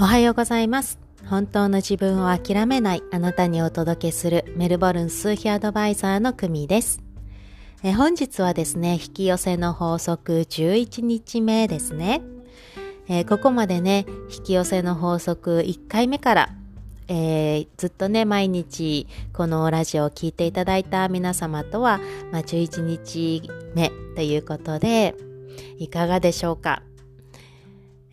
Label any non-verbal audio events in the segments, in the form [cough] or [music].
おはようございます。本当の自分を諦めないあなたにお届けするメルボルン数秘アドバイザーの久美ですえ。本日はですね、引き寄せの法則11日目ですね。えここまでね、引き寄せの法則1回目から、えー、ずっとね、毎日このラジオを聴いていただいた皆様とは、まあ、11日目ということで、いかがでしょうか？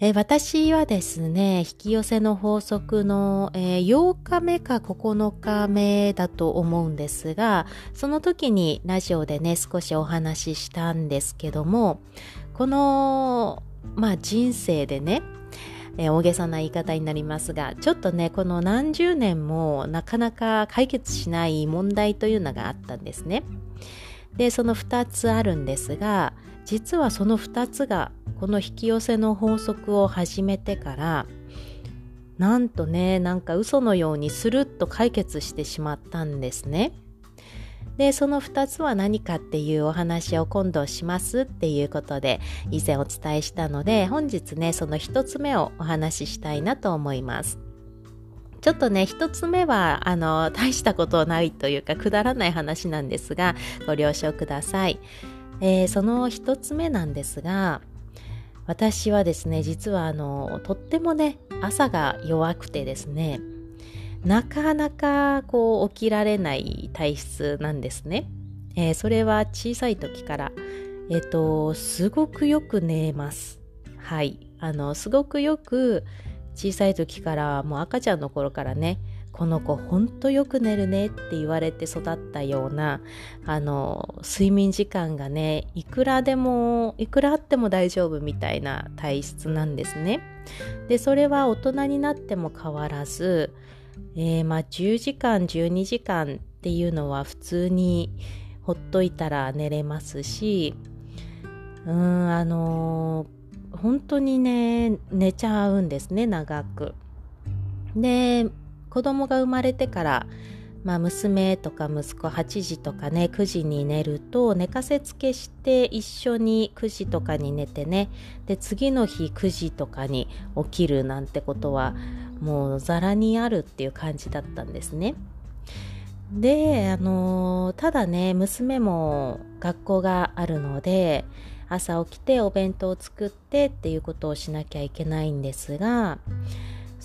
え私はですね、引き寄せの法則の、えー、8日目か9日目だと思うんですが、その時にラジオでね、少しお話ししたんですけども、この、まあ人生でね、えー、大げさな言い方になりますが、ちょっとね、この何十年もなかなか解決しない問題というのがあったんですね。で、その2つあるんですが、実はその2つがこの引き寄せの法則を始めてからなんとねなんか嘘のようにスルッと解決してしまったんですね。でその2つは何かっていうお話を今度しますっていうことで以前お伝えしたので本日ねその1つ目をお話ししたいなと思います。ちょっとね、一つ目は、あの、大したことないというか、くだらない話なんですが、ご了承ください。えー、その一つ目なんですが、私はですね実はあのとってもね朝が弱くてですねなかなかこう起きられない体質なんですね、えー、それは小さい時からえっ、ー、とすごくよく寝ます。はい。あのすごくよく小さい時からもう赤ちゃんの頃からねこの子ほんとよく寝るねって言われて育ったようなあの睡眠時間がねいくらでもいくらあっても大丈夫みたいな体質なんですね。でそれは大人になっても変わらず、えー、まあ10時間12時間っていうのは普通にほっといたら寝れますしうんあのー、本当にね寝ちゃうんですね長く。で子供が生まれてから、まあ、娘とか息子8時とかね9時に寝ると寝かせつけして一緒に9時とかに寝てねで次の日9時とかに起きるなんてことはもうざらにあるっていう感じだったんですね。で、あのただね娘も学校があるので朝起きてお弁当を作ってっていうことをしなきゃいけないんですが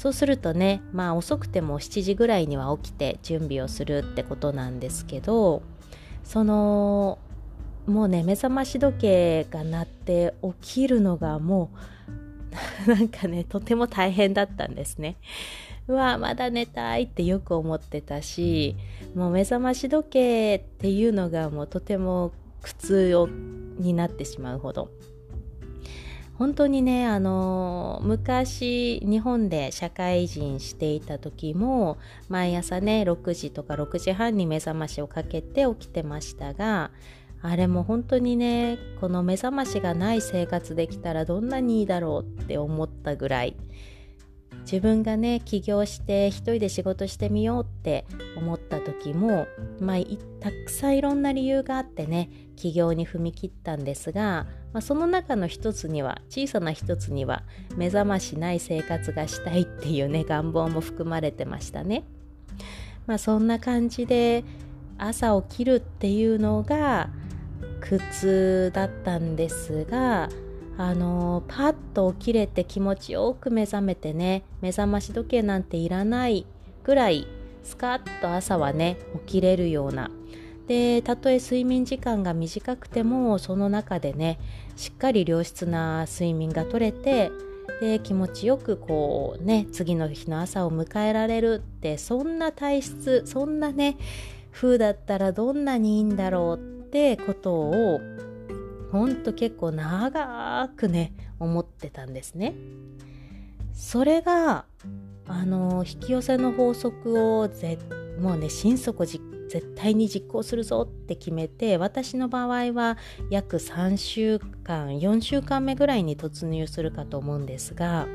そうするとねまあ遅くても7時ぐらいには起きて準備をするってことなんですけどそのもうね目覚まし時計が鳴って起きるのがもう [laughs] なんかねとても大変だったんですね。うわまだ寝たいってよく思ってたしもう目覚まし時計っていうのがもうとても苦痛になってしまうほど本当にねあの昔日本で社会人していた時も毎朝ね6時とか6時半に目覚ましをかけて起きてましたがあれも本当にねこの目覚ましがない生活できたらどんなにいいだろうって思ったぐらい自分がね起業して一人で仕事してみようって思った時も、まあ、たくさんいろんな理由があってね起業に踏み切ったんですが、まあ、その中の一つには小さな一つには目覚ましない生活がしたいっていうね願望も含まれてましたね。まあ、そんな感じで朝起きるっていうのが苦痛だったんですがあのパッと起きれて気持ちよく目覚めてね目覚まし時計なんていらないぐらいスカッと朝はね起きれるような。でたとえ睡眠時間が短くてもその中でねしっかり良質な睡眠が取れてで気持ちよくこうね次の日の朝を迎えられるってそんな体質そんなね風だったらどんなにいいんだろうってことをほんと結構長くね思ってたんですね。それがあの引き寄せの法則をぜもうね心底絶対に実行するぞって決めて私の場合は約3週間4週間目ぐらいに突入するかと思うんですが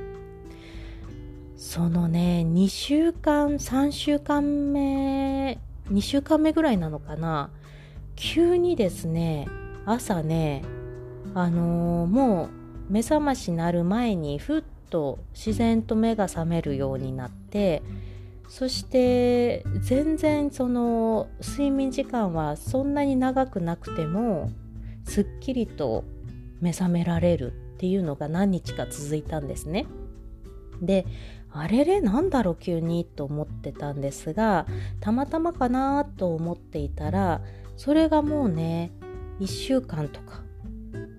そのね2週間3週間目2週間目ぐらいなのかな急にですね朝ねあのー、もう目覚ましなる前にふっと自然と目が覚めるようになってそして全然その睡眠時間はそんなに長くなくてもすっきりと目覚められるっていうのが何日か続いたんですね。であれれなんだろう急にと思ってたんですがたまたまかなと思っていたらそれがもうね1週間とか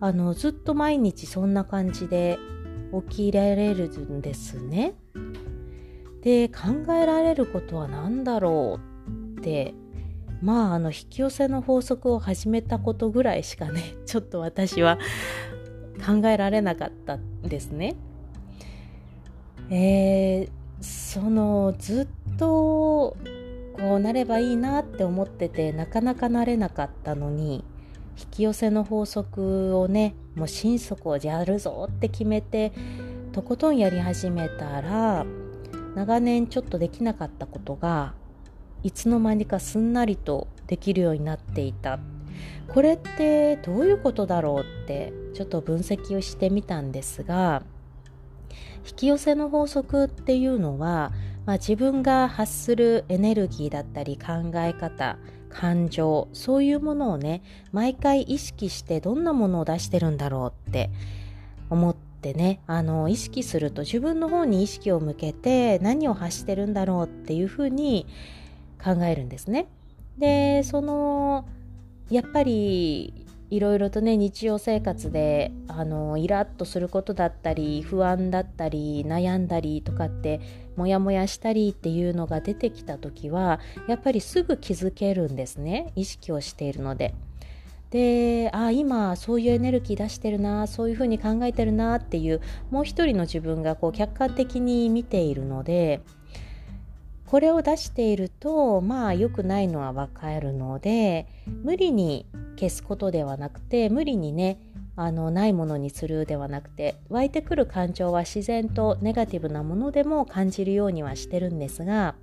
あのずっと毎日そんな感じで起きられるんですね。で考えられることは何だろうってまああの引き寄せの法則を始めたことぐらいしかね [laughs] ちょっと私は考えられなかったんですね。えー、そのずっとこうなればいいなって思っててなかなかなれなかったのに引き寄せの法則をねもう心底をやるぞって決めてとことんやり始めたら長年ちょっとできなかったことがいつの間にかすんなりとできるようになっていた。これってどういうことだろうってちょっと分析をしてみたんですが引き寄せの法則っていうのは、まあ、自分が発するエネルギーだったり考え方感情そういうものをね毎回意識してどんなものを出してるんだろうって思ってねあの意識すると自分の方に意識を向けて何を発してるんだろうっていうふうに考えるんですね。でそのやっぱりいろいろとね日常生活であのイラッとすることだったり不安だったり悩んだりとかってモヤモヤしたりっていうのが出てきた時はやっぱりすぐ気づけるんですね意識をしているので。であ今そういうエネルギー出してるなそういうふうに考えてるなっていうもう一人の自分がこう客観的に見ているのでこれを出しているとまあ良くないのはわかるので無理に消すことではなくて無理にねあのないものにするではなくて湧いてくる感情は自然とネガティブなものでも感じるようにはしてるんですが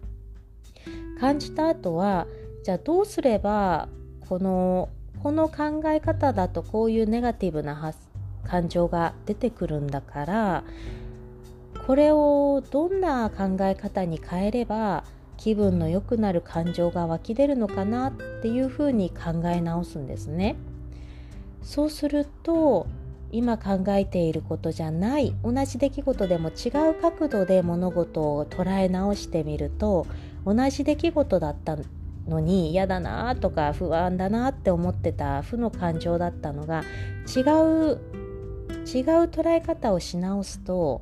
感じた後はじゃあどうすればこのこの考え方だとこういうネガティブな感情が出てくるんだからこれをどんな考え方に変えれば気分の良くなる感情が湧き出るのかなっていうふうに考え直すんですね。そうすると今考えていることじゃない同じ出来事でも違う角度で物事を捉え直してみると同じ出来事だったのに嫌だなとか不安だなって思ってた負の感情だったのが違う違う捉え方をし直すと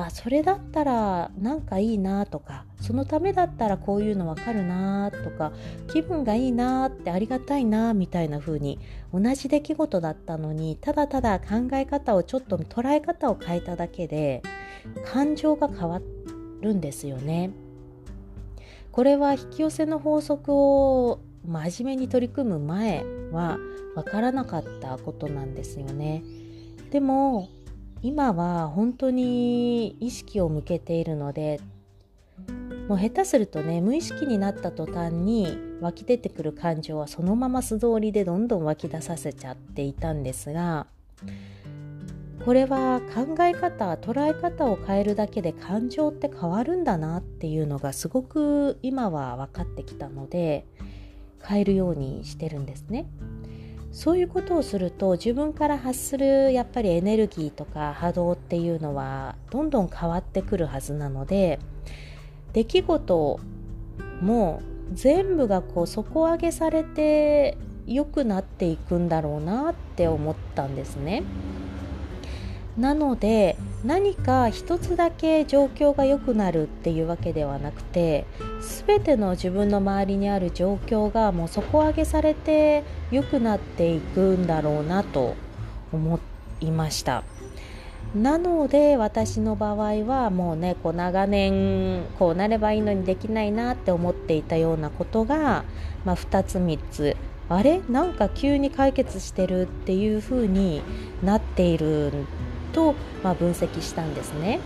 あそれだったらなんかいいなとかそのためだったらこういうのわかるなとか気分がいいなってありがたいなみたいな風に同じ出来事だったのにただただ考え方をちょっと捉え方を変えただけで感情が変わるんですよね。これは引き寄せの法則を真面目に取り組む前はわからなかったことなんですよね。でも今は本当に意識を向けているのでもう下手するとね無意識になった途端に湧き出てくる感情はそのまま素通りでどんどん湧き出させちゃっていたんですがこれは考え方捉え方を変えるだけで感情って変わるんだなっていうのがすごく今は分かってきたので変えるようにしてるんですね。そういうことをすると自分から発するやっぱりエネルギーとか波動っていうのはどんどん変わってくるはずなので出来事も全部がこう底上げされて良くなっていくんだろうなって思ったんですね。なので何か一つだけ状況が良くなるっていうわけではなくて全ての自分の周りにある状況がもう底上げされて良くなっていくんだろうなと思いました。なので私の場合はもうねこう長年こうなればいいのにできないなって思っていたようなことが、まあ、2つ3つ。あれ？なんか急に解決してるっていう風になっているんと、まあ、分析したんですね。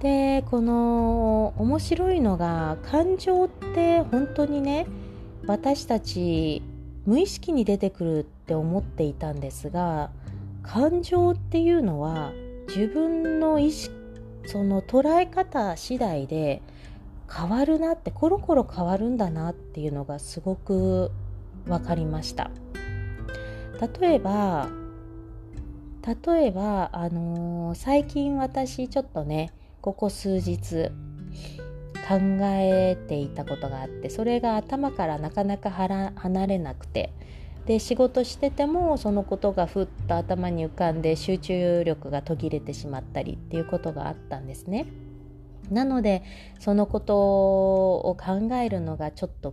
でこの面白いのが感情って本当にね私たち無意識に出てくるって思っていたんですが感情っていうのは自分の意識その捉え方次第で変わるなってコロコロ変わるんだなっていうのがすごく分かりました例えば例えば、あのー、最近私ちょっとねここ数日考えていたことがあってそれが頭からなかなか離れなくてで仕事しててもそのことがふっと頭に浮かんで集中力が途切れてしまったりっていうことがあったんですね。なのでそのことを考えるのがちょっと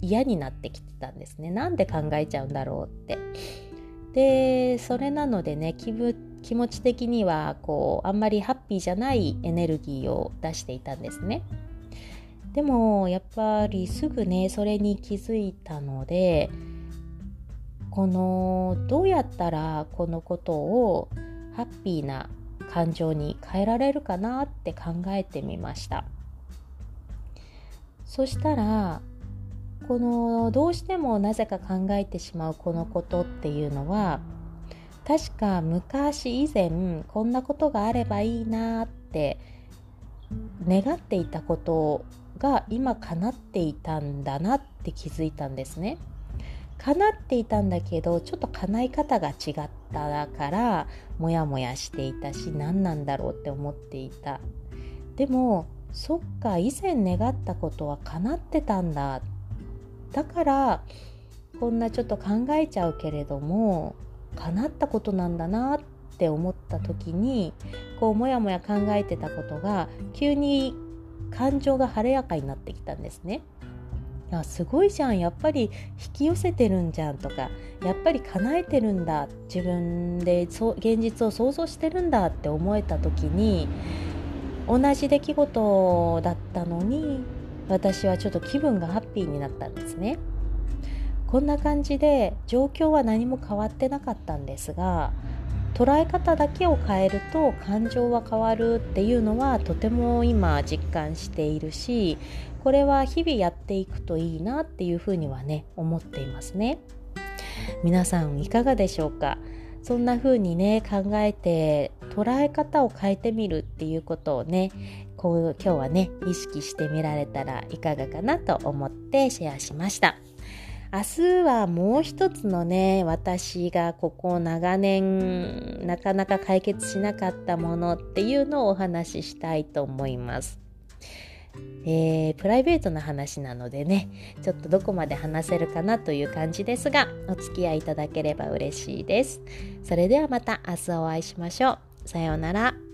嫌になってきてたんですね。なんで考えちゃうんだろうって。でそれなのでね気分気持ち的にはこうあんまりハッピーじゃないエネルギーを出していたんですね。でもやっぱりすぐねそれに気づいたのでこのどうやったらこのことをハッピーな感情に変えられるかなって考えてみましたそしたらこのどうしてもなぜか考えてしまうこのことっていうのは確か昔以前こんなことがあればいいなって願っていたことが今叶っていたんだなって気づいたんですね。叶っていたんだけどちょっと叶い方が違ったからモヤモヤしていたし何なんだろうって思っていたでもそっか以前願ったことは叶ってたんだだからこんなちょっと考えちゃうけれども叶ったことなんだなって思った時にこうモヤモヤ考えてたことが急に感情が晴れやかになってきたんですね。あすごいじゃんやっぱり引き寄せてるんじゃんとかやっぱり叶えてるんだ自分でそ現実を想像してるんだって思えた時に同じ出来事だったのに私はちょっと気分がハッピーになったんですね。こんな感じで状況は何も変わってなかったんですが捉え方だけを変えると感情は変わるっていうのはとても今実感しているしこれは日々やっていくといいなっていうふうにはね思っていますね皆さんいかがでしょうか？そんな風にね考えて捉え方を変えてみるっていうことをねこう今日はね意識してみられたらいかがかなと思ってシェアしました明日はもう一つのね私がここ長年なかなか解決しなかったものっていうのをお話ししたいと思います。えー、プライベートな話なのでねちょっとどこまで話せるかなという感じですがお付き合いいただければ嬉しいです。それではまた明日お会いしましょう。さようなら。